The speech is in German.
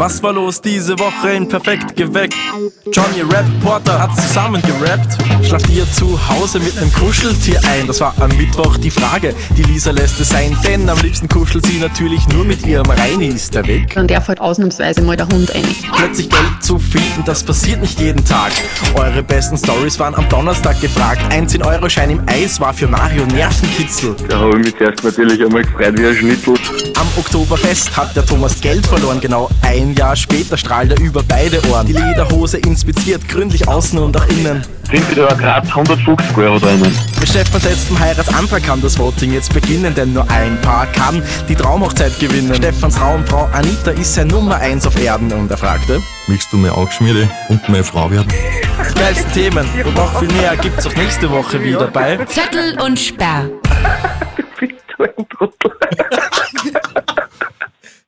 Was war los diese Woche in Perfekt geweckt? Johnny Rap Porter hat zusammen gerappt. Schlaft ihr zu Hause mit einem Kuscheltier ein? Das war am Mittwoch die Frage. Die Lisa lässt es sein, denn am liebsten kuschelt sie natürlich nur mit ihrem Reini. Ist der weg? Dann darf halt ausnahmsweise mal der Hund ein. Plötzlich Geld zu finden, das passiert nicht jeden Tag. Eure besten Stories waren am Donnerstag gefragt. Ein 10-Euro-Schein im Eis war für Mario Nervenkitzel. Da habe ich mich zuerst natürlich einmal gefreut wie ein Schnitzel. Am Oktoberfest hat der Thomas Geld verloren, genau ein Jahr später strahlt er über beide Ohren. Die Lederhose inspiziert, gründlich außen und auch innen. Sind wieder gerade 150 Euro drinnen. Mit Stefans letztem Heiratsantrag kann das Voting jetzt beginnen, denn nur ein Paar kann die Traumhochzeit gewinnen. Stefans Traumfrau Anita ist sein Nummer 1 auf Erden und er fragte, Möchtest du meine Angeschmiede und meine Frau werden? die geilsten Themen und noch viel mehr gibt's auch nächste Woche wieder bei Zettel und Sperr. Bitte ein Trottel.